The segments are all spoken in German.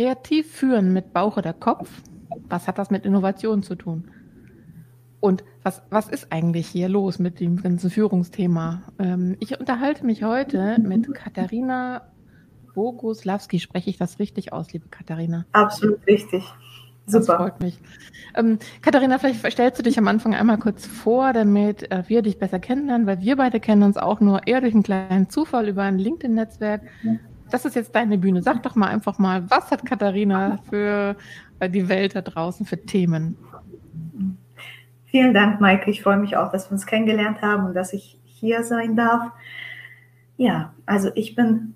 kreativ führen mit Bauch oder Kopf, was hat das mit Innovation zu tun? Und was, was ist eigentlich hier los mit dem ganzen Führungsthema? Ähm, ich unterhalte mich heute mit Katharina Boguslawski. Spreche ich das richtig aus, liebe Katharina? Absolut richtig. Super. Das freut mich. Ähm, Katharina, vielleicht stellst du dich am Anfang einmal kurz vor, damit äh, wir dich besser kennenlernen, weil wir beide kennen uns auch nur eher durch einen kleinen Zufall über ein LinkedIn-Netzwerk. Das ist jetzt deine Bühne. Sag doch mal einfach mal, was hat Katharina für äh, die Welt da draußen für Themen? Vielen Dank, Maike. Ich freue mich auch, dass wir uns kennengelernt haben und dass ich hier sein darf. Ja, also ich bin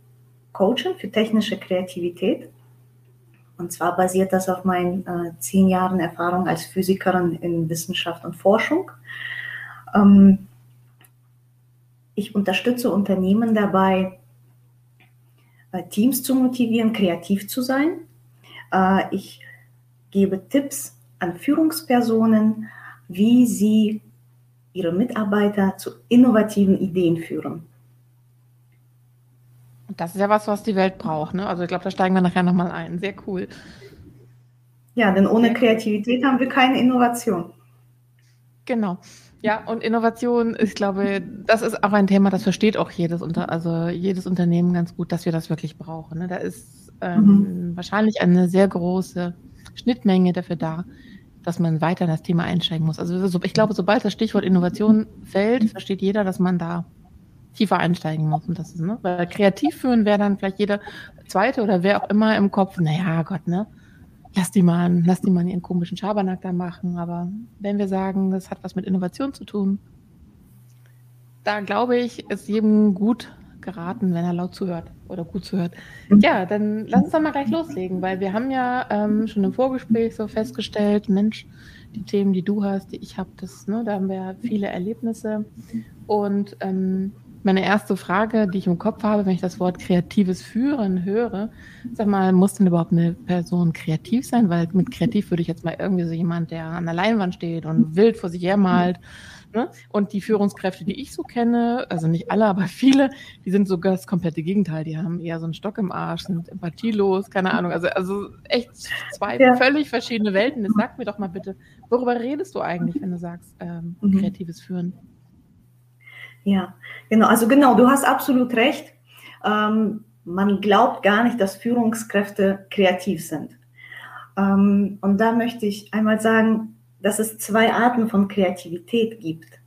Coachin für technische Kreativität. Und zwar basiert das auf meinen äh, zehn Jahren Erfahrung als Physikerin in Wissenschaft und Forschung. Ähm, ich unterstütze Unternehmen dabei, Teams zu motivieren, kreativ zu sein. Äh, ich gebe Tipps an Führungspersonen, wie sie ihre Mitarbeiter zu innovativen Ideen führen. Das ist ja was, was die Welt braucht. Ne? Also ich glaube, da steigen wir nachher nochmal ein. Sehr cool. Ja, denn ohne Kreativität haben wir keine Innovation. Genau. Ja, und Innovation, ich glaube, das ist auch ein Thema, das versteht auch jedes Unter, also jedes Unternehmen ganz gut, dass wir das wirklich brauchen. Ne? Da ist ähm, mhm. wahrscheinlich eine sehr große Schnittmenge dafür da, dass man weiter in das Thema einsteigen muss. Also ich glaube, sobald das Stichwort Innovation fällt, versteht jeder, dass man da tiefer einsteigen muss. Und das ist, ne? Weil kreativ führen wäre dann vielleicht jeder zweite oder wer auch immer im Kopf, naja, Gott, ne? Lass die mal, lass die mal ihren komischen Schabernack da machen. Aber wenn wir sagen, das hat was mit Innovation zu tun, da glaube ich, ist jedem gut geraten, wenn er laut zuhört oder gut zuhört. Ja, dann lass uns doch mal gleich loslegen, weil wir haben ja ähm, schon im Vorgespräch so festgestellt, Mensch, die Themen, die du hast, die ich habe, das, ne, da haben wir viele Erlebnisse. Und ähm, meine erste Frage, die ich im Kopf habe, wenn ich das Wort kreatives Führen höre, sag mal, muss denn überhaupt eine Person kreativ sein? Weil mit kreativ würde ich jetzt mal irgendwie so jemand, der an der Leinwand steht und wild vor sich her malt Ne? Und die Führungskräfte, die ich so kenne, also nicht alle, aber viele, die sind sogar das komplette Gegenteil. Die haben eher so einen Stock im Arsch, sind empathielos, keine Ahnung. Also, also echt zwei ja. völlig verschiedene Welten. Jetzt sag mir doch mal bitte, worüber redest du eigentlich, wenn du sagst, ähm, mhm. kreatives Führen? Ja, genau. Also genau, du hast absolut recht. Ähm, man glaubt gar nicht, dass Führungskräfte kreativ sind. Ähm, und da möchte ich einmal sagen, dass es zwei Arten von Kreativität gibt.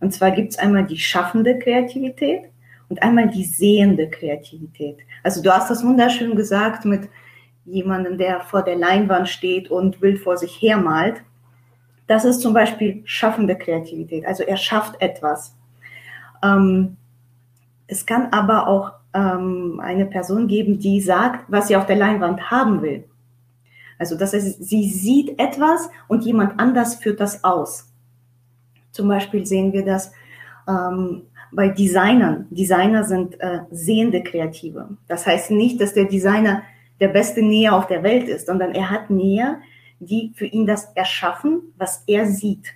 Und zwar gibt es einmal die schaffende Kreativität und einmal die sehende Kreativität. Also du hast das wunderschön gesagt mit jemandem, der vor der Leinwand steht und wild vor sich her malt. Das ist zum Beispiel schaffende Kreativität. Also er schafft etwas. Ähm, es kann aber auch ähm, eine Person geben, die sagt, was sie auf der Leinwand haben will. Also das heißt, sie sieht etwas und jemand anders führt das aus. Zum Beispiel sehen wir das ähm, bei Designern. Designer sind äh, sehende Kreative. Das heißt nicht, dass der Designer der beste Näher auf der Welt ist, sondern er hat Näher, die für ihn das erschaffen, was er sieht.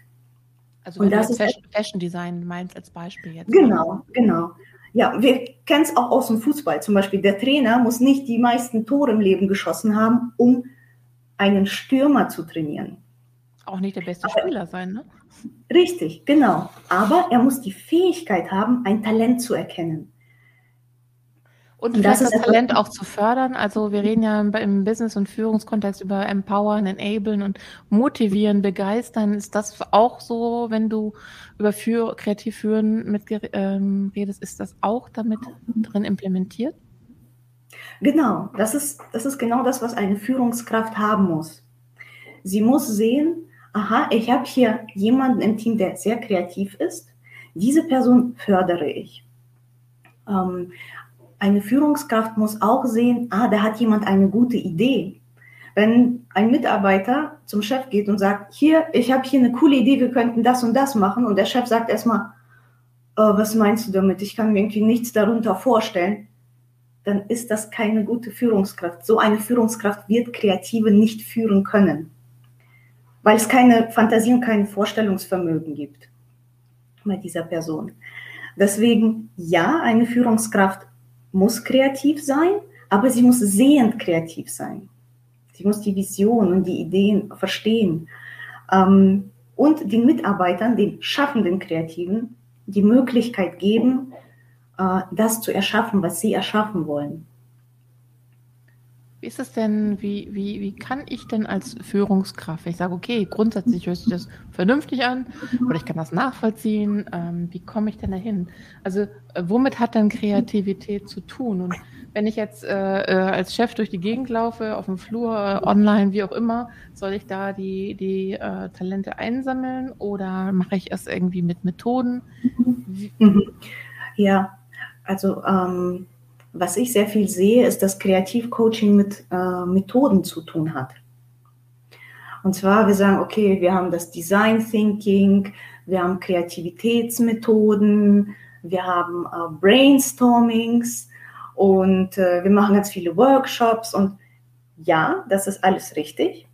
Also und das ist Fashion, Fashion Design meinst als Beispiel jetzt. Genau, genau. Ja, wir kennen es auch aus dem Fußball. Zum Beispiel der Trainer muss nicht die meisten Tore im Leben geschossen haben, um einen Stürmer zu trainieren. Auch nicht der beste Aber, Spieler sein, ne? Richtig, genau. Aber er muss die Fähigkeit haben, ein Talent zu erkennen. Und, und das, das Talent auch zu fördern. Also wir reden ja im Business- und Führungskontext über empowern, enablen und motivieren, begeistern. Ist das auch so, wenn du über für, kreativ führen mit ähm, redest, ist das auch damit drin implementiert? Genau, das ist, das ist genau das, was eine Führungskraft haben muss. Sie muss sehen, aha, ich habe hier jemanden im Team, der sehr kreativ ist. Diese Person fördere ich. Ähm, eine Führungskraft muss auch sehen, ah, da hat jemand eine gute Idee. Wenn ein Mitarbeiter zum Chef geht und sagt, hier, ich habe hier eine coole Idee, wir könnten das und das machen, und der Chef sagt erstmal, oh, was meinst du damit? Ich kann mir irgendwie nichts darunter vorstellen dann ist das keine gute Führungskraft. So eine Führungskraft wird Kreative nicht führen können, weil es keine Fantasie und kein Vorstellungsvermögen gibt bei dieser Person. Deswegen, ja, eine Führungskraft muss kreativ sein, aber sie muss sehend kreativ sein. Sie muss die Vision und die Ideen verstehen. Ähm, und den Mitarbeitern, den schaffenden Kreativen, die Möglichkeit geben, äh, das zu erschaffen, was sie erschaffen wollen. Wie ist es denn, wie, wie, wie kann ich denn als Führungskraft, ich sage, okay, grundsätzlich hört sich das vernünftig an oder ich kann das nachvollziehen, ähm, wie komme ich denn dahin? Also äh, womit hat denn Kreativität zu tun? Und wenn ich jetzt äh, äh, als Chef durch die Gegend laufe, auf dem Flur, äh, online, wie auch immer, soll ich da die, die Talente einsammeln oder mache ich es irgendwie mit Methoden? Mhm. Ja, also ähm was ich sehr viel sehe, ist, dass Kreativcoaching mit äh, Methoden zu tun hat. Und zwar, wir sagen, okay, wir haben das Design Thinking, wir haben Kreativitätsmethoden, wir haben äh, Brainstormings und äh, wir machen ganz viele Workshops. Und ja, das ist alles richtig.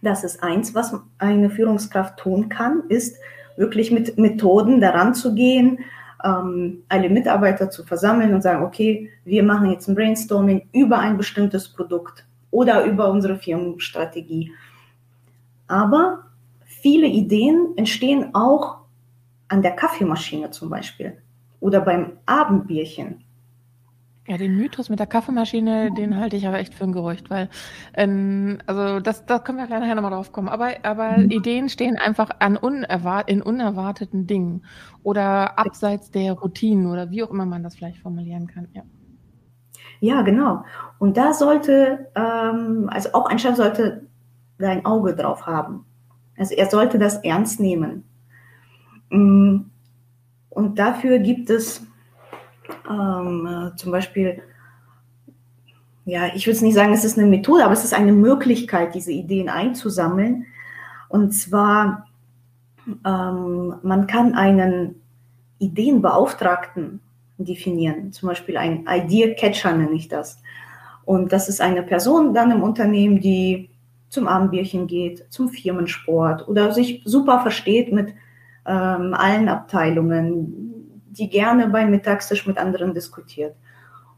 Das ist eins, was eine Führungskraft tun kann, ist wirklich mit Methoden daran zu gehen, ähm, alle Mitarbeiter zu versammeln und sagen, okay, wir machen jetzt ein Brainstorming über ein bestimmtes Produkt oder über unsere Firmenstrategie. Aber viele Ideen entstehen auch an der Kaffeemaschine zum Beispiel oder beim Abendbierchen ja, den Mythos mit der Kaffeemaschine, den halte ich aber echt für ein Gerücht, weil, ähm, also das, da können wir gleich nachher nochmal drauf kommen. Aber, aber mhm. Ideen stehen einfach an unerwart in unerwarteten Dingen oder abseits der Routinen oder wie auch immer man das vielleicht formulieren kann. Ja, ja genau. Und da sollte, ähm, also auch ein Chef sollte sein Auge drauf haben. Also er sollte das ernst nehmen. Mm, und dafür gibt es ähm, äh, zum Beispiel, ja, ich würde es nicht sagen, es ist eine Methode, aber es ist eine Möglichkeit, diese Ideen einzusammeln. Und zwar, ähm, man kann einen Ideenbeauftragten definieren, zum Beispiel ein Idea Catcher nenne ich das. Und das ist eine Person dann im Unternehmen, die zum Abendbierchen geht, zum Firmensport oder sich super versteht mit ähm, allen Abteilungen, die gerne beim Mittagstisch mit anderen diskutiert.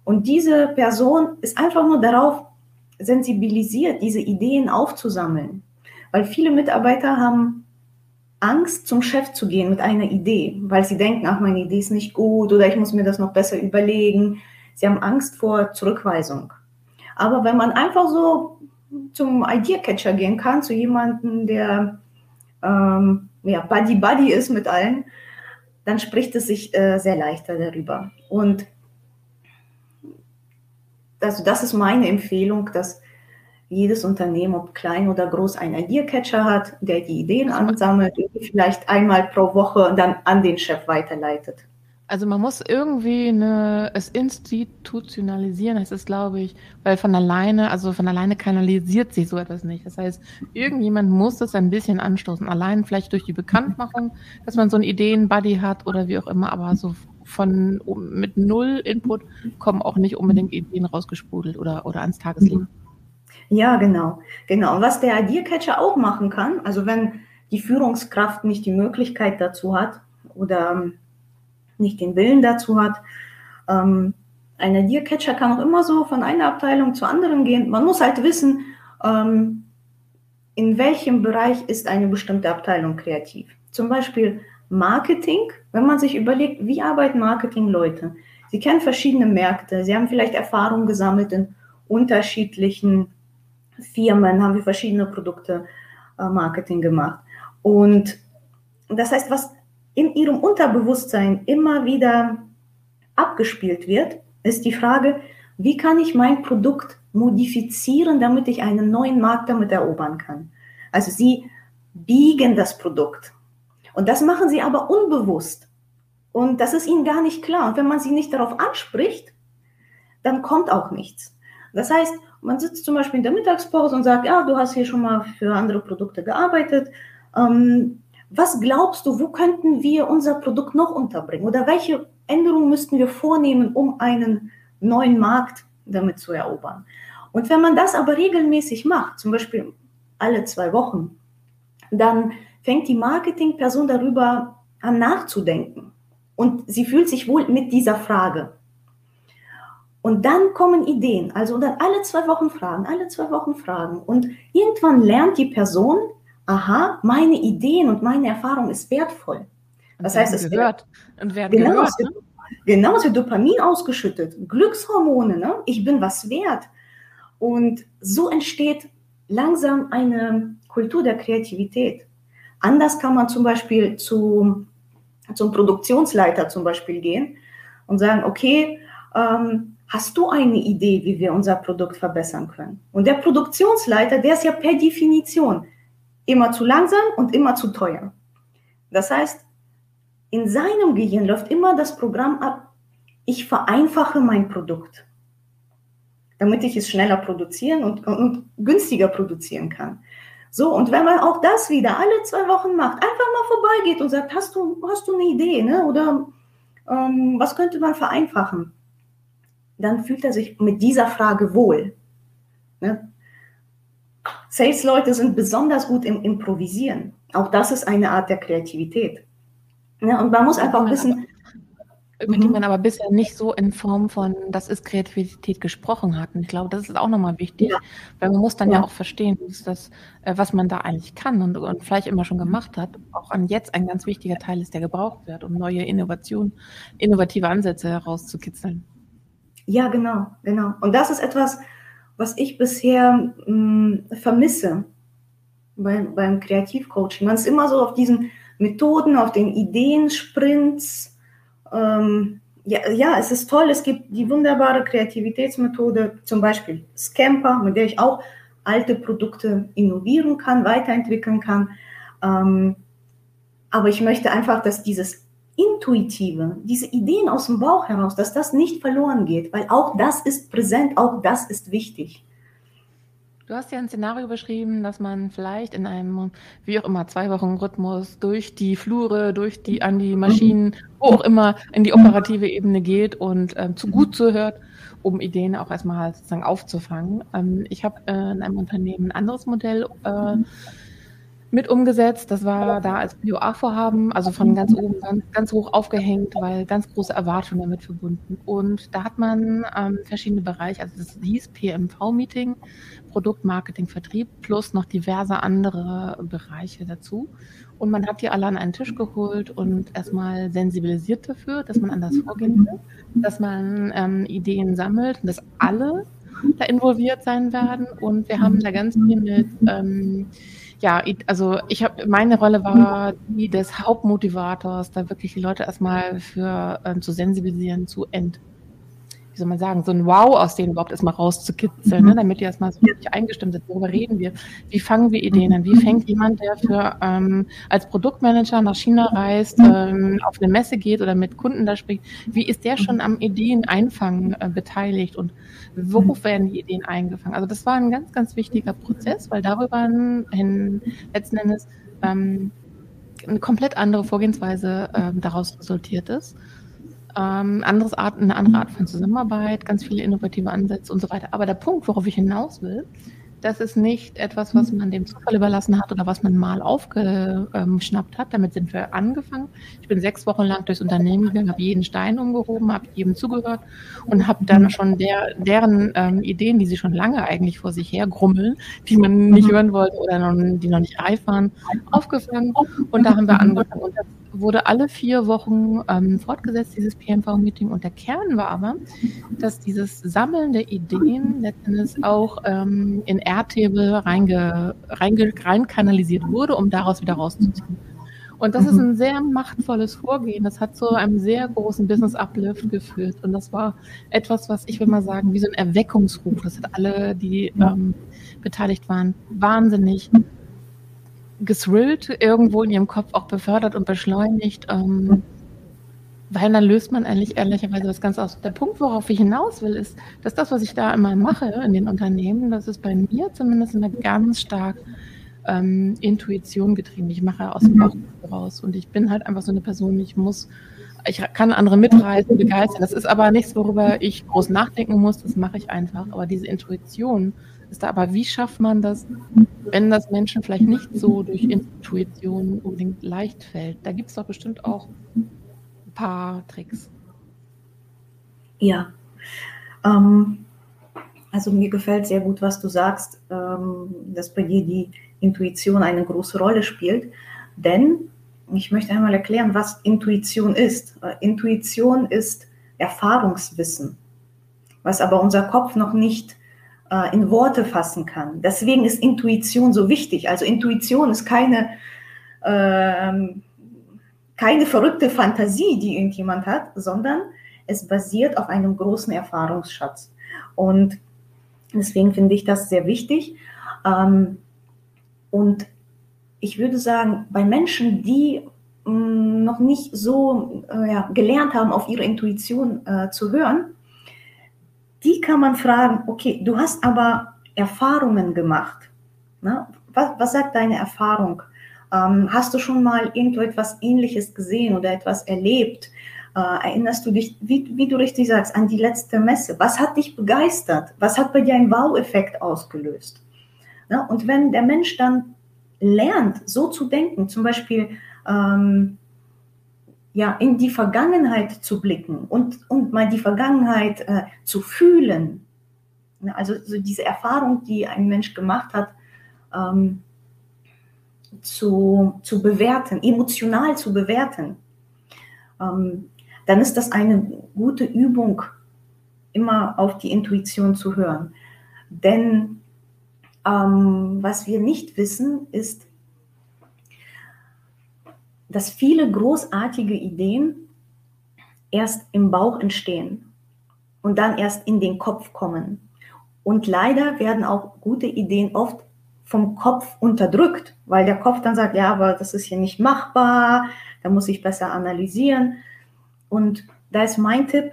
Und diese Person ist einfach nur darauf sensibilisiert, diese Ideen aufzusammeln. Weil viele Mitarbeiter haben Angst, zum Chef zu gehen mit einer Idee, weil sie denken, ach, meine Idee ist nicht gut oder ich muss mir das noch besser überlegen. Sie haben Angst vor Zurückweisung. Aber wenn man einfach so zum Idea Catcher gehen kann, zu jemandem, der ähm, ja, Buddy Buddy ist mit allen, dann spricht es sich äh, sehr leichter darüber. Und also das ist meine Empfehlung, dass jedes Unternehmen, ob klein oder groß, einen Idea-Catcher hat, der die Ideen ansammelt und vielleicht einmal pro Woche dann an den Chef weiterleitet. Also man muss irgendwie eine, es institutionalisieren, heißt es, glaube ich, weil von alleine, also von alleine kanalisiert sich so etwas nicht. Das heißt, irgendjemand muss das ein bisschen anstoßen. Allein vielleicht durch die Bekanntmachung, dass man so einen Ideen-Buddy hat oder wie auch immer, aber so von mit null Input kommen auch nicht unbedingt Ideen rausgesprudelt oder, oder ans Tageslicht. Ja, genau. Genau. Und was der Idea-Catcher auch machen kann, also wenn die Führungskraft nicht die Möglichkeit dazu hat oder nicht den Willen dazu hat. Ähm, ein Idea-Catcher kann auch immer so von einer Abteilung zur anderen gehen. Man muss halt wissen, ähm, in welchem Bereich ist eine bestimmte Abteilung kreativ. Zum Beispiel Marketing, wenn man sich überlegt, wie arbeiten Marketingleute? Sie kennen verschiedene Märkte, sie haben vielleicht Erfahrung gesammelt in unterschiedlichen Firmen, haben wir verschiedene Produkte äh, Marketing gemacht. Und das heißt, was in ihrem Unterbewusstsein immer wieder abgespielt wird, ist die Frage, wie kann ich mein Produkt modifizieren, damit ich einen neuen Markt damit erobern kann. Also sie biegen das Produkt. Und das machen sie aber unbewusst. Und das ist ihnen gar nicht klar. Und wenn man sie nicht darauf anspricht, dann kommt auch nichts. Das heißt, man sitzt zum Beispiel in der Mittagspause und sagt, ja, du hast hier schon mal für andere Produkte gearbeitet. Ähm, was glaubst du, wo könnten wir unser Produkt noch unterbringen? Oder welche Änderungen müssten wir vornehmen, um einen neuen Markt damit zu erobern? Und wenn man das aber regelmäßig macht, zum Beispiel alle zwei Wochen, dann fängt die Marketingperson darüber an nachzudenken. Und sie fühlt sich wohl mit dieser Frage. Und dann kommen Ideen. Also dann alle zwei Wochen fragen, alle zwei Wochen fragen. Und irgendwann lernt die Person, aha, meine Ideen und meine Erfahrung ist wertvoll. Das heißt, es gehört und werden genau, gehört. Ne? Genau, es wird Dopamin ausgeschüttet, Glückshormone, ne? ich bin was wert. Und so entsteht langsam eine Kultur der Kreativität. Anders kann man zum Beispiel zu, zum Produktionsleiter zum Beispiel gehen und sagen, okay, ähm, hast du eine Idee, wie wir unser Produkt verbessern können? Und der Produktionsleiter, der ist ja per Definition immer zu langsam und immer zu teuer. Das heißt, in seinem Gehirn läuft immer das Programm ab, ich vereinfache mein Produkt, damit ich es schneller produzieren und, und günstiger produzieren kann. So, und wenn man auch das wieder alle zwei Wochen macht, einfach mal vorbeigeht und sagt, hast du, hast du eine Idee, ne? oder ähm, was könnte man vereinfachen? Dann fühlt er sich mit dieser Frage wohl. Ne? Sales-Leute sind besonders gut im Improvisieren. Auch das ist eine Art der Kreativität. Ja, und man muss einfach wissen. Über die mhm. man aber bisher nicht so in Form von, das ist Kreativität gesprochen hat. Und ich glaube, das ist auch nochmal wichtig, ja. weil man muss dann ja, ja auch verstehen, das, äh, was man da eigentlich kann und, und vielleicht immer schon gemacht hat, auch an jetzt ein ganz wichtiger Teil ist, der gebraucht wird, um neue Innovationen, innovative Ansätze herauszukitzeln. Ja, genau, genau. Und das ist etwas, was ich bisher mh, mm, vermisse beim, beim Kreativcoaching. Man ist immer so auf diesen Methoden, auf den Ideensprints. Ähm, ja, ja, es ist toll. Es gibt die wunderbare Kreativitätsmethode, zum Beispiel Scamper, mit der ich auch alte Produkte innovieren kann, weiterentwickeln kann. Ähm, aber ich möchte einfach, dass dieses Intuitive, diese Ideen aus dem Bauch heraus, dass das nicht verloren geht, weil auch das ist präsent, auch das ist wichtig. Du hast ja ein Szenario beschrieben, dass man vielleicht in einem, wie auch immer, zwei Wochen Rhythmus durch die Flure, durch die, an die Maschinen, wo auch immer, in die operative Ebene geht und ähm, zu gut zuhört, um Ideen auch erstmal sozusagen aufzufangen. Ähm, ich habe äh, in einem Unternehmen ein anderes Modell äh, mit umgesetzt. Das war da als BOA-Vorhaben, also von ganz oben ganz, ganz, hoch aufgehängt, weil ganz große Erwartungen damit verbunden. Und da hat man ähm, verschiedene Bereiche, also das hieß PMV-Meeting, Produkt, Marketing, Vertrieb, plus noch diverse andere Bereiche dazu. Und man hat die alle an einen Tisch geholt und erstmal sensibilisiert dafür, dass man anders vorgehen will, dass man ähm, Ideen sammelt, dass alle da involviert sein werden. Und wir haben da ganz viel mit ähm, ja, also ich habe meine Rolle war die des Hauptmotivators, da wirklich die Leute erstmal für äh, zu sensibilisieren, zu ent soll man sagen, so ein Wow aus denen überhaupt erstmal rauszukitzeln, ne, damit die erstmal so richtig eingestimmt sind. Worüber reden wir? Wie fangen wir Ideen an? Wie fängt jemand, der für ähm, als Produktmanager nach China reist, ähm, auf eine Messe geht oder mit Kunden da spricht, wie ist der schon am Ideen einfangen äh, beteiligt und worauf werden die Ideen eingefangen? Also das war ein ganz, ganz wichtiger Prozess, weil darüber hin letzten Endes ähm, eine komplett andere Vorgehensweise ähm, daraus resultiert ist ähm, anderes Art, eine andere Art von Zusammenarbeit, ganz viele innovative Ansätze und so weiter. Aber der Punkt, worauf ich hinaus will, das ist nicht etwas, was man dem Zufall überlassen hat oder was man mal aufgeschnappt hat. Damit sind wir angefangen. Ich bin sechs Wochen lang durchs Unternehmen gegangen, habe jeden Stein umgehoben, habe jedem zugehört und habe dann schon der, deren ähm, Ideen, die sie schon lange eigentlich vor sich her grummeln, die man nicht hören wollte oder noch, die noch nicht reif waren, aufgefangen. Und da haben wir angefangen. Und das wurde alle vier Wochen ähm, fortgesetzt, dieses PMV-Meeting. Und der Kern war aber, dass dieses Sammeln der Ideen letztendlich auch ähm, in Airtable reinge, reinge, reinkanalisiert wurde, um daraus wieder rauszuziehen. Und das ist mhm. ein sehr machtvolles Vorgehen. Das hat zu einem sehr großen Business-Uplift geführt. Und das war etwas, was ich will mal sagen, wie so ein Erweckungsruf. Das hat alle, die ähm, beteiligt waren, wahnsinnig gesrillt, irgendwo in ihrem Kopf auch befördert und beschleunigt. Ähm, weil dann löst man eigentlich ehrlicherweise das Ganze aus. Der Punkt, worauf ich hinaus will, ist, dass das, was ich da immer mache in den Unternehmen, das ist bei mir zumindest immer ganz stark ähm, Intuition getrieben. Ich mache aus dem Bauch raus und ich bin halt einfach so eine Person, ich muss, ich kann andere mitreißen, begeistern. Das ist aber nichts, worüber ich groß nachdenken muss, das mache ich einfach. Aber diese Intuition ist da, aber wie schafft man das, wenn das Menschen vielleicht nicht so durch Intuition unbedingt leicht fällt? Da gibt es doch bestimmt auch ein paar Tricks. Ja, Ähm, also mir gefällt sehr gut, was du sagst, ähm, dass bei dir die Intuition eine große Rolle spielt. Denn ich möchte einmal erklären, was Intuition ist. Äh, Intuition ist Erfahrungswissen, was aber unser Kopf noch nicht äh, in Worte fassen kann. Deswegen ist Intuition so wichtig. Also Intuition ist keine, äh, keine verrückte Fantasie, die irgendjemand hat, sondern es basiert auf einem großen Erfahrungsschatz. Und deswegen finde ich das sehr wichtig. Ähm, und ich würde sagen, bei Menschen, die mm, noch nicht so äh, gelernt haben, auf ihre Intuition äh, zu hören, die kann man fragen, okay, du hast aber Erfahrungen gemacht. Ne? Was, was sagt deine Erfahrung? Ähm, hast du schon mal irgendwo etwas Ähnliches gesehen oder etwas erlebt? Äh, erinnerst du dich, wie, wie, du richtig sagst, an die letzte Messe? Was hat dich begeistert? Was hat bei dir einen Wow-Effekt ausgelöst? Ne? Und wenn der Mensch dann lernt, so zu denken, zum Beispiel ähm, ja, in die Vergangenheit zu blicken und, und mal die Vergangenheit äh, zu fühlen. Ne, also so diese Erfahrung, die ein Mensch gemacht hat, ähm, zu, zu bewerten, emotional zu bewerten, ähm, dann ist das eine gute Übung, immer auf die Intuition zu hören. Denn ähm, was wir nicht wissen, ist, dass viele großartige Ideen erst im Bauch entstehen und dann erst in den Kopf kommen. Und leider werden auch gute Ideen oft vom Kopf unterdrückt, weil der Kopf dann sagt, ja, aber das ist hier nicht machbar, da muss ich besser analysieren. Und da ist mein Tipp,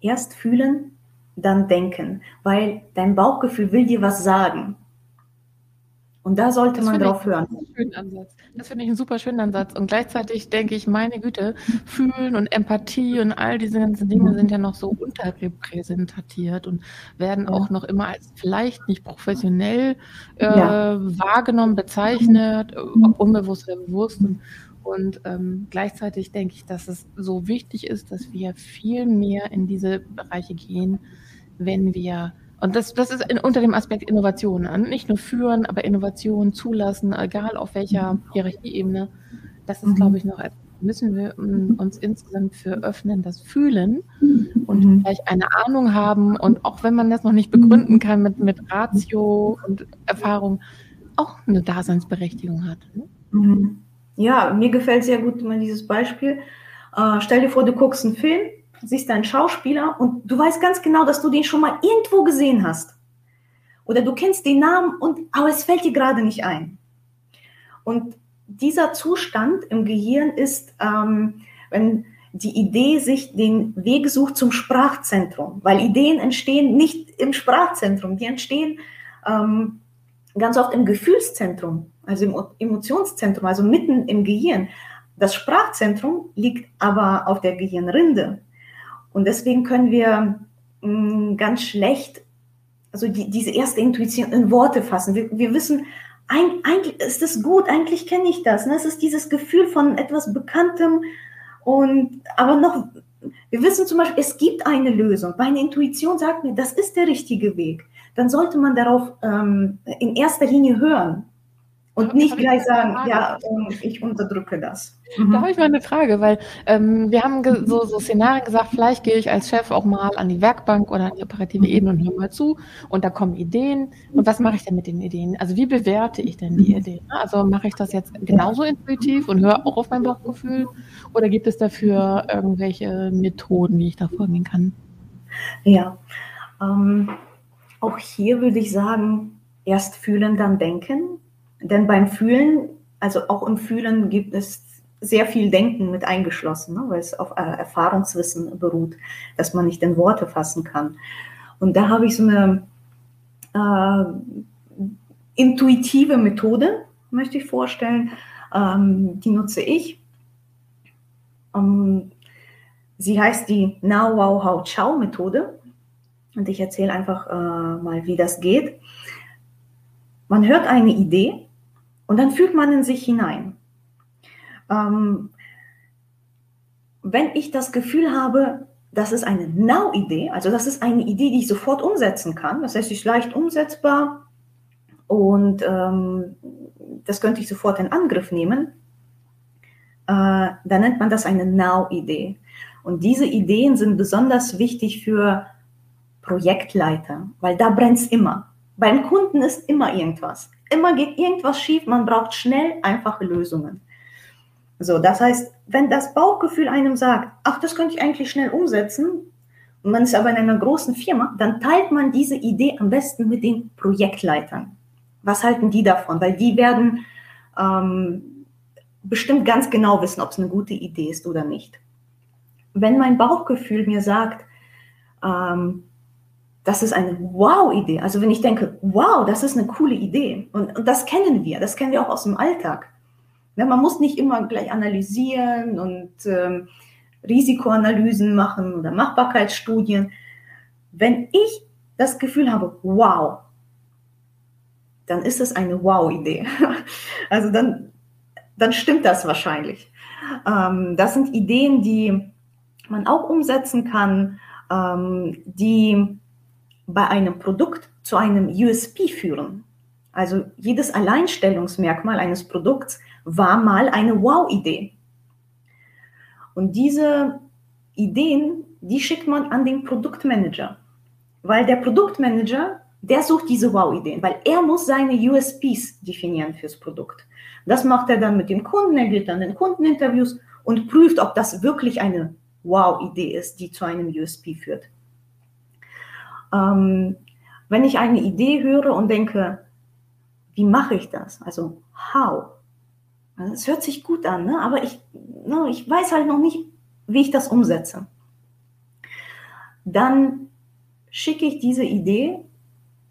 erst fühlen, dann denken, weil dein Bauchgefühl will dir was sagen. Und da sollte das man drauf hören. Das finde ich einen super schönen Ansatz. Und gleichzeitig denke ich, meine Güte, Fühlen und Empathie und all diese ganzen Dinge sind ja noch so unterrepräsentiert und werden auch noch immer als vielleicht nicht professionell äh, ja. wahrgenommen, bezeichnet, ob unbewusst oder bewusst. Und, und ähm, gleichzeitig denke ich, dass es so wichtig ist, dass wir viel mehr in diese Bereiche gehen, wenn wir und das, das ist in, unter dem Aspekt Innovation an. Nicht nur führen, aber Innovation zulassen, egal auf welcher mhm. Hierarchieebene. Das ist, glaube ich, noch etwas, müssen wir mm, uns insgesamt für öffnen, das Fühlen und mhm. vielleicht eine Ahnung haben und auch wenn man das noch nicht begründen kann mit, mit Ratio und Erfahrung, auch eine Daseinsberechtigung hat. Ne? Mhm. Ja, mir gefällt sehr gut mal dieses Beispiel. Äh, stell dir vor, du guckst einen Film siehst einen Schauspieler und du weißt ganz genau, dass du den schon mal irgendwo gesehen hast. Oder du kennst den Namen und aber es fällt dir gerade nicht ein. Und dieser Zustand im Gehirn ist, ähm, wenn die Idee sich den Weg sucht zum Sprachzentrum, weil Ideen entstehen nicht im Sprachzentrum, die entstehen ähm, ganz oft im Gefühlszentrum, also im Emotionszentrum, also mitten im Gehirn. Das Sprachzentrum liegt aber auf der Gehirnrinde. Und deswegen können wir mh, mm, ganz schlecht, also die, diese erste Intuition in Worte fassen. Wir, wir wissen, ein, eigentlich ist das gut, eigentlich kenne ich das. Ne? Es ist dieses Gefühl von etwas Bekanntem und aber noch, wir wissen zum Beispiel, es gibt eine Lösung. Meine Intuition sagt mir, das ist der richtige Weg. Dann sollte man darauf ähm, in erster Linie hören. Und nicht gleich sagen, ja, ähm, ich unterdrücke das. Mhm. Da habe ich mal eine Frage, weil ähm, wir haben so, so Szenarien gesagt, vielleicht gehe ich als Chef auch mal an die Werkbank oder an die operative mhm. Ebene und höre mal zu und da kommen Ideen. Und was mache ich denn mit den Ideen? Also wie bewerte ich denn die mhm. Ideen? Also mache ich das jetzt genauso intuitiv und höre auch auf mein Bauchgefühl? Oder gibt es dafür irgendwelche Methoden, wie ich da vorgehen kann? Ja, ähm, auch hier würde ich sagen, erst fühlen, dann denken denn beim Fühlen, also auch im Fühlen gibt es sehr viel Denken mit eingeschlossen, ne, weil es auf äh, Erfahrungswissen beruht, dass man nicht in Worte fassen kann. Und da habe ich so eine äh, intuitive Methode, möchte ich vorstellen, ähm, die nutze ich. Ähm, sie heißt die Now Wow How Ciao Methode. Und ich erzähle einfach äh, mal, wie das geht. Man hört eine Idee und dann fühlt man in sich hinein. Ähm, wenn ich das Gefühl habe, das ist eine Now-Idee, also das ist eine Idee, die ich sofort umsetzen kann. Das heißt, sie ist leicht umsetzbar und ähm, das könnte ich sofort in Angriff nehmen. Äh, dann nennt man das eine Now-Idee. Und diese Ideen sind besonders wichtig für Projektleiter, weil da brennt es immer. Beim Kunden ist immer irgendwas. Immer geht irgendwas schief, man braucht schnell einfache Lösungen. So, das heißt, wenn das Bauchgefühl einem sagt, ach, das könnte ich eigentlich schnell umsetzen, und man ist aber in einer großen Firma, dann teilt man diese Idee am besten mit den Projektleitern. Was halten die davon? Weil die werden ähm, bestimmt ganz genau wissen, ob es eine gute Idee ist oder nicht. Wenn mein Bauchgefühl mir sagt, ähm, das ist eine Wow-Idee, also wenn ich denke, wow, das ist eine coole Idee, und, und das kennen wir, das kennen wir auch aus dem Alltag ja, man muss nicht immer gleich analysieren und ähm, Risikoanalysen machen oder Machbarkeitsstudien. Wenn ich das Gefühl habe, wow, dann ist es eine Wow-Idee. Also dann, dann stimmt das wahrscheinlich. Ähm, das sind Ideen, die man auch umsetzen kann, ähm, die bei einem Produkt zu einem USP führen. Also jedes Alleinstellungsmerkmal eines Produkts war mal eine Wow-Idee. Und diese Ideen, die schickt man an den Produktmanager, weil der Produktmanager, der sucht diese Wow-Ideen, weil er muss seine USPs definieren fürs Produkt. Das macht er dann mit dem Kunden, er geht dann in Kundeninterviews und prüft, ob das wirklich eine Wow-Idee ist, die zu einem USP führt. Ähm, wenn ich eine Idee höre und denke, wie mache ich das? Also, how? Also, es hört sich gut an, ne? aber ich, ne, ich weiß halt noch nicht, wie ich das umsetze. Dann schicke ich diese Idee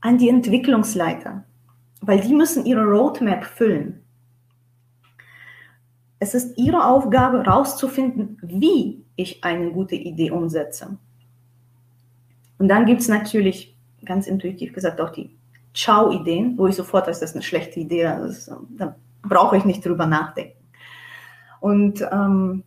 an die Entwicklungsleiter, weil die müssen ihre Roadmap füllen. Es ist ihre Aufgabe, herauszufinden, wie ich eine gute Idee umsetze. Und dann gibt es natürlich, ganz intuitiv gesagt, auch die Ciao-Ideen, wo ich sofort, das ist eine schlechte Idee, ist, da brauche ich nicht drüber nachdenken. Und ähm,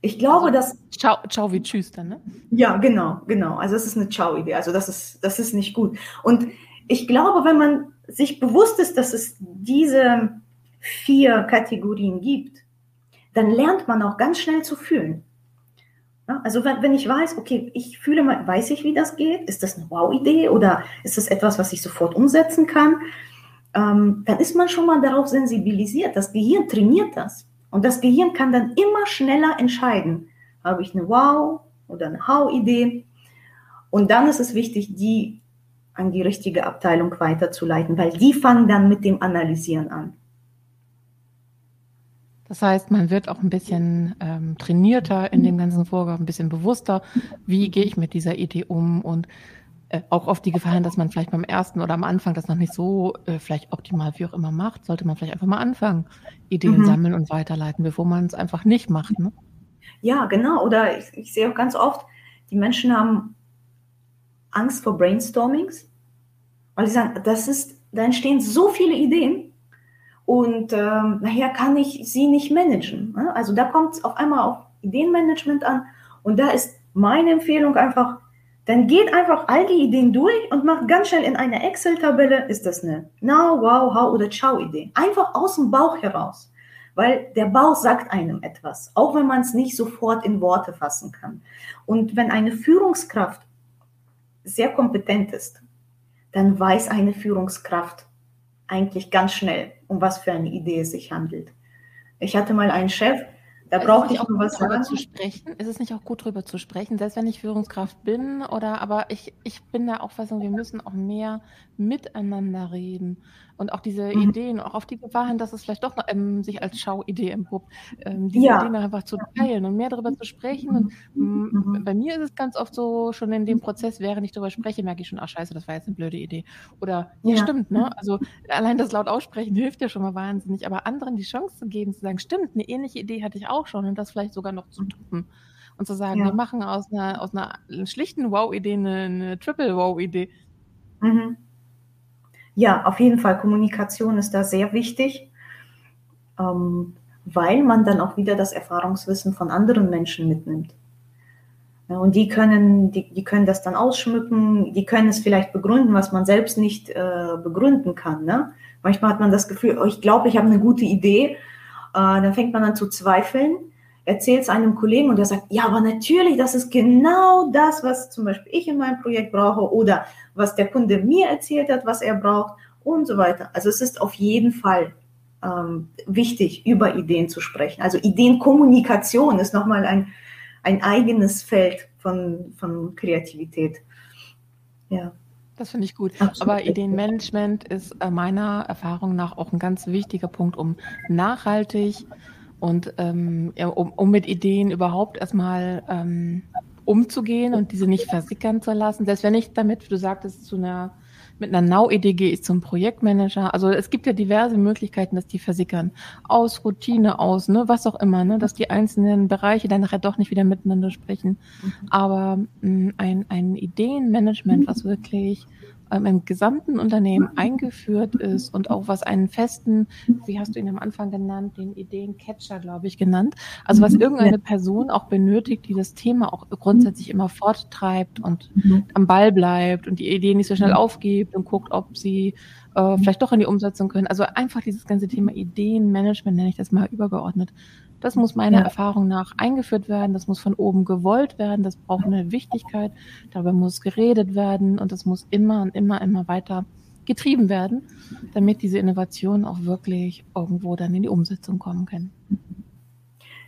ich glaube, also, dass. Ciao, ciao wie Tschüss dann, ne? Ja, genau, genau. Also das ist eine Ciao-Idee. Also das ist, das ist nicht gut. Und ich glaube, wenn man sich bewusst ist, dass es diese vier Kategorien gibt, dann lernt man auch ganz schnell zu fühlen. Also wenn, wenn ich weiß, okay, ich fühle mal, weiß ich, wie das geht? Ist das eine Wow-Idee oder ist das etwas, was ich sofort umsetzen kann? Ähm, dann ist man schon mal darauf sensibilisiert. Das Gehirn trainiert das. Und das Gehirn kann dann immer schneller entscheiden, habe ich eine Wow- oder eine How-Idee. Und dann ist es wichtig, die an die richtige Abteilung weiterzuleiten, weil die fangen dann mit dem Analysieren an. Das heißt, man wird auch ein bisschen ähm, trainierter in dem ganzen Vorgang, ein bisschen bewusster, wie gehe ich mit dieser Idee um und äh, auch oft die Gefahr, dass man vielleicht beim ersten oder am Anfang das noch nicht so äh, vielleicht optimal wie auch immer macht, sollte man vielleicht einfach mal anfangen, Ideen mhm. sammeln und weiterleiten, bevor man es einfach nicht macht. Ne? Ja, genau. Oder ich, ich, sehe auch ganz oft, die Menschen haben Angst vor Brainstormings, weil sie sagen, das ist, da entstehen so viele Ideen und ähm, nachher kann ich sie nicht managen. Ne? Also da kommt es auf einmal auf Ideenmanagement an und da ist meine Empfehlung einfach, dann geht einfach all die Ideen durch und macht ganz schnell in einer Excel-Tabelle, ist das eine Now, Wow, How oder Ciao-Idee. Einfach aus dem Bauch heraus. Weil der Bauch sagt einem etwas, auch wenn man es nicht sofort in Worte fassen kann. Und wenn eine Führungskraft sehr kompetent ist, dann weiß eine Führungskraft eigentlich ganz schnell, um was für eine Idee es sich handelt. Ich hatte mal einen Chef, da brauche ich auch was drüber zu sprechen. Ist es nicht auch gut drüber zu sprechen, selbst wenn ich Führungskraft bin oder aber ich, ich bin der Auffassung, wir müssen auch mehr miteinander reden und auch diese mhm. Ideen, auch auf die Gefahr hin, dass es vielleicht doch ähm, sich als Schauidee empuppt, ähm, diese ja. Ideen einfach zu teilen und mehr darüber zu sprechen. Und mhm. bei mir ist es ganz oft so, schon in dem Prozess, während ich darüber spreche, merke ich schon, ach scheiße, das war jetzt eine blöde Idee. Oder ja, ja stimmt, ne? Also allein das laut aussprechen hilft ja schon mal wahnsinnig, aber anderen die Chance zu geben, zu sagen, stimmt, eine ähnliche Idee hatte ich auch schon und das vielleicht sogar noch zu toppen und zu sagen, ja. wir machen aus einer, aus einer schlichten Wow-Idee eine, eine Triple-Wow-Idee. Mhm. Ja, auf jeden Fall. Kommunikation ist da sehr wichtig, ähm, weil man dann auch wieder das Erfahrungswissen von anderen Menschen mitnimmt. Ja, und die können, die, die können das dann ausschmücken, die können es vielleicht begründen, was man selbst nicht äh, begründen kann. Ne? Manchmal hat man das Gefühl, oh, ich glaube, ich habe eine gute Idee. Äh, dann fängt man an zu zweifeln, erzählt es einem Kollegen und der sagt, ja, aber natürlich, das ist genau das, was zum Beispiel ich in meinem Projekt brauche oder was der Kunde mir erzählt hat, was er braucht und so weiter. Also es ist auf jeden Fall ähm, wichtig, über Ideen zu sprechen. Also Ideenkommunikation ist nochmal ein, ein eigenes Feld von, von Kreativität. Ja. Das finde ich gut. Absolut. Aber Ideenmanagement ist äh, meiner Erfahrung nach auch ein ganz wichtiger Punkt, um nachhaltig und ähm, ja, um, um mit Ideen überhaupt erstmal ähm, umzugehen und diese nicht versickern zu lassen. Selbst wenn ich damit, wie du sagtest, zu einer mit einer Now-Idee gehe ich zum Projektmanager. Also es gibt ja diverse Möglichkeiten, dass die versickern. Aus Routine, aus, ne, was auch immer, ne, dass die einzelnen Bereiche dann nachher doch nicht wieder miteinander sprechen. Mhm. Aber mh, mm, ein, ein Ideenmanagement, was wirklich im gesamten Unternehmen eingeführt ist und auch was einen festen, wie hast du ihn am Anfang genannt, den Ideencatcher, glaube ich, genannt. Also was mhm. irgendeine Person auch benötigt, die das Thema auch grundsätzlich immer forttreibt und mhm. am Ball bleibt und die Ideen nicht so schnell aufgibt und guckt, ob sie äh, vielleicht doch in die Umsetzung können. Also einfach dieses ganze Thema Ideenmanagement, nenne ich das mal übergeordnet, das muss meiner ja. Erfahrung nach eingeführt werden. Das muss von oben gewollt werden. Das braucht eine Wichtigkeit. Darüber muss geredet werden und das muss immer und immer, immer weiter getrieben werden, damit diese Innovationen auch wirklich irgendwo dann in die Umsetzung kommen können.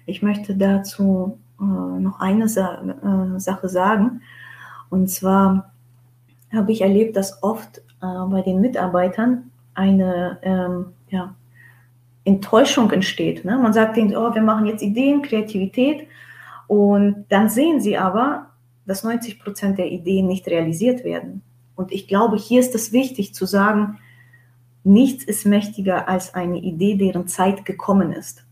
Ich möchte dazu äh, noch eine Sa äh, Sache sagen. Und zwar habe ich erlebt, dass oft äh, bei den Mitarbeitern eine ähm, ja, Enttäuschung entsteht. Ne? Man sagt denen, oh, wir machen jetzt Ideen, Kreativität und dann sehen sie aber, dass 90 Prozent der Ideen nicht realisiert werden. Und ich glaube, hier ist es wichtig zu sagen, nichts ist mächtiger als eine Idee, deren Zeit gekommen ist.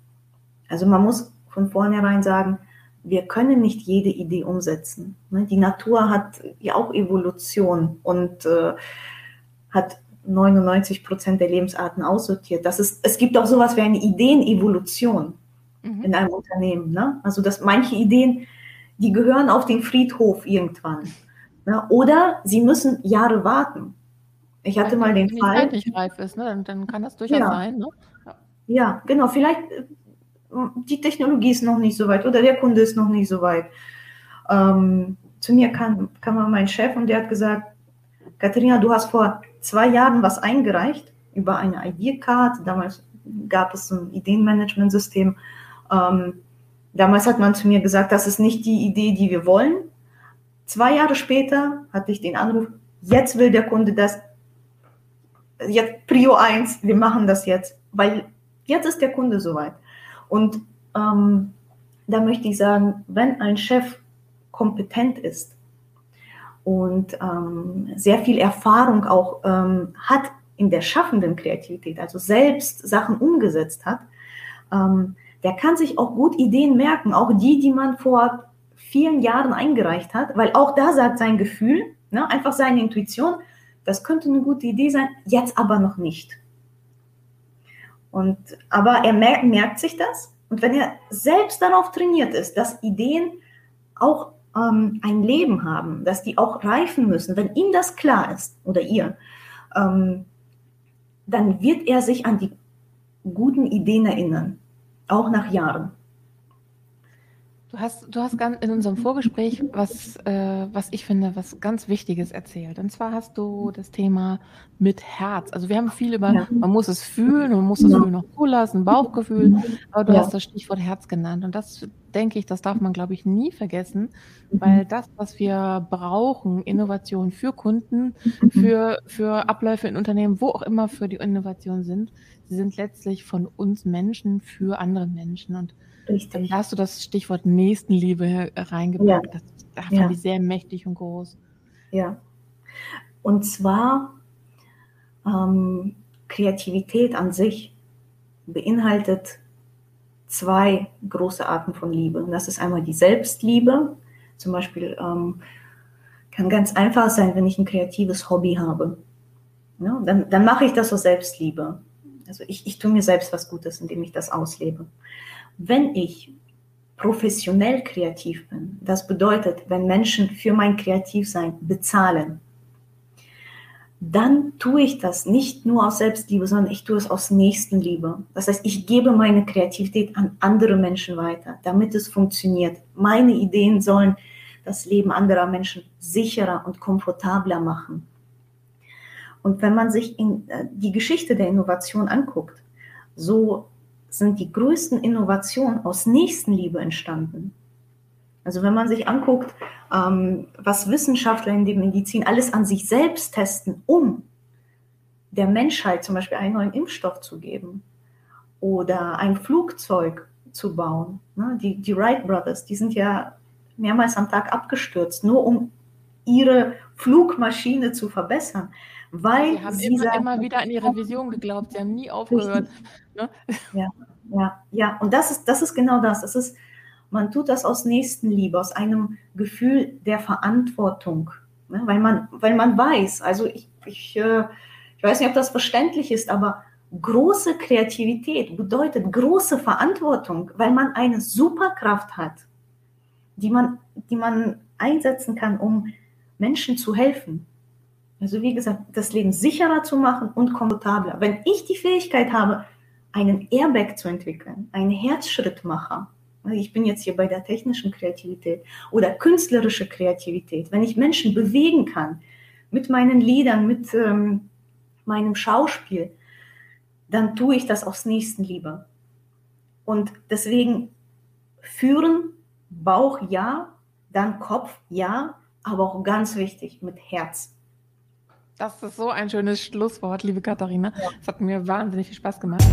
Also man muss von vornherein sagen, wir können nicht jede Idee umsetzen. Ne? Die Natur hat ja auch Evolution und äh, hat 99 Prozent der Lebensarten aussortiert. Das ist, es gibt auch sowas wie eine Ideenevolution mhm. in einem Unternehmen. Ne? Also, dass manche Ideen, die gehören auf den Friedhof irgendwann. Ne? Oder sie müssen Jahre warten. Ich hatte mal den Fall. Wenn die Zeit nicht reif ist, ne? dann, dann kann das durchaus ja. sein. Ne? Ja. ja, genau. Vielleicht äh, die Technologie ist noch nicht so weit oder der Kunde ist noch nicht so weit. Ähm, zu mir kam, kam mein Chef und der hat gesagt, Katharina, du hast vor zwei Jahren was eingereicht über eine ID-Card. Damals gab es ein Ideenmanagementsystem. Ähm, damals hat man zu mir gesagt, das ist nicht die Idee, die wir wollen. Zwei Jahre später hatte ich den Anruf, jetzt will der Kunde das, jetzt Prio 1, wir machen das jetzt, weil jetzt ist der Kunde soweit. Und ähm, da möchte ich sagen, wenn ein Chef kompetent ist, und ähm, sehr viel Erfahrung auch ähm, hat in der schaffenden Kreativität, also selbst Sachen umgesetzt hat, ähm, der kann sich auch gut Ideen merken, auch die, die man vor vielen Jahren eingereicht hat, weil auch da sagt sein Gefühl, ne, einfach seine Intuition, das könnte eine gute Idee sein, jetzt aber noch nicht. Und, aber er merkt, merkt sich das und wenn er selbst darauf trainiert ist, dass Ideen auch ähm, ein Leben haben, dass die auch reifen müssen, wenn ihm das klar ist oder ihr, ähm, dann wird er sich an die guten Ideen erinnern, auch nach Jahren. Du hast, du hast in unserem Vorgespräch was, äh, was ich finde, was ganz Wichtiges erzählt. Und zwar hast du das Thema mit Herz. Also wir haben viel über, ja. man muss es fühlen, man muss es ja. noch zulassen, Bauchgefühl. Aber du ja. hast das Stichwort Herz genannt. Und das denke ich, das darf man, glaube ich, nie vergessen, mhm. weil das, was wir brauchen, Innovation für Kunden, für, für Abläufe in Unternehmen, wo auch immer für die Innovation sind, sie sind letztlich von uns Menschen für andere Menschen. Und Richtig. Da hast du das Stichwort Nächstenliebe reingepackt. Ja. Das, das fand ja. ich sehr mächtig und groß. Ja. Und zwar ähm, Kreativität an sich beinhaltet zwei große Arten von Liebe. Und das ist einmal die Selbstliebe. Zum Beispiel ähm, kann ganz einfach sein, wenn ich ein kreatives Hobby habe. Ja, dann, dann mache ich das aus Selbstliebe. Also ich, ich tue mir selbst was Gutes, indem ich das auslebe wenn ich professionell kreativ bin, das bedeutet, wenn Menschen für mein Kreativsein bezahlen, dann tue ich das nicht nur aus Selbstliebe, sondern ich tue es aus Nächstenliebe. Das heißt, ich gebe meine Kreativität an andere Menschen weiter, damit es funktioniert. Meine Ideen sollen das Leben anderer Menschen sicherer und komfortabler machen. Und wenn man sich in, äh, die Geschichte der Innovation anguckt, so sind die größten Innovationen aus Nächstenliebe entstanden. Also wenn man sich anguckt, ähm, was Wissenschaftler in der Medizin alles an sich selbst testen, um der Menschheit zum Beispiel einen neuen Impfstoff zu geben oder ein Flugzeug zu bauen. Ne? Die, die Wright Brothers, die sind ja mehrmals am Tag abgestürzt, nur um ihre Flugmaschine zu verbessern. Weil sie haben sie immer, sagen, immer wieder an ihre Vision geglaubt, sie haben nie aufgehört. Ne? Ja, ja, ja. Und das ist, das ist genau das. Das ist man tut das aus Nächstenliebe, aus einem Gefühl der Verantwortung, ne? weil, man, weil man weiß, also ich, ich, äh, ich weiß nicht, ob das verständlich ist, aber große Kreativität bedeutet große Verantwortung, weil man eine Superkraft hat, die man, die man einsetzen kann, um Menschen zu helfen. Also wie gesagt, das Leben sicherer zu machen und komfortabler. Wenn ich die Fähigkeit habe, einen Airbag zu entwickeln, einen Herzschrittmacher, ich bin jetzt hier bei der technischen Kreativität oder künstlerische Kreativität. Wenn ich Menschen bewegen kann mit meinen Liedern, mit ähm, meinem Schauspiel, dann tue ich das aus Nächstenliebe. Und deswegen führen, Bauch ja, dann Kopf ja, aber auch ganz wichtig mit Herz. Das ist so ein schönes Schlusswort, liebe Katharina. Es ja. hat mir wahnsinnig viel Spaß gemacht.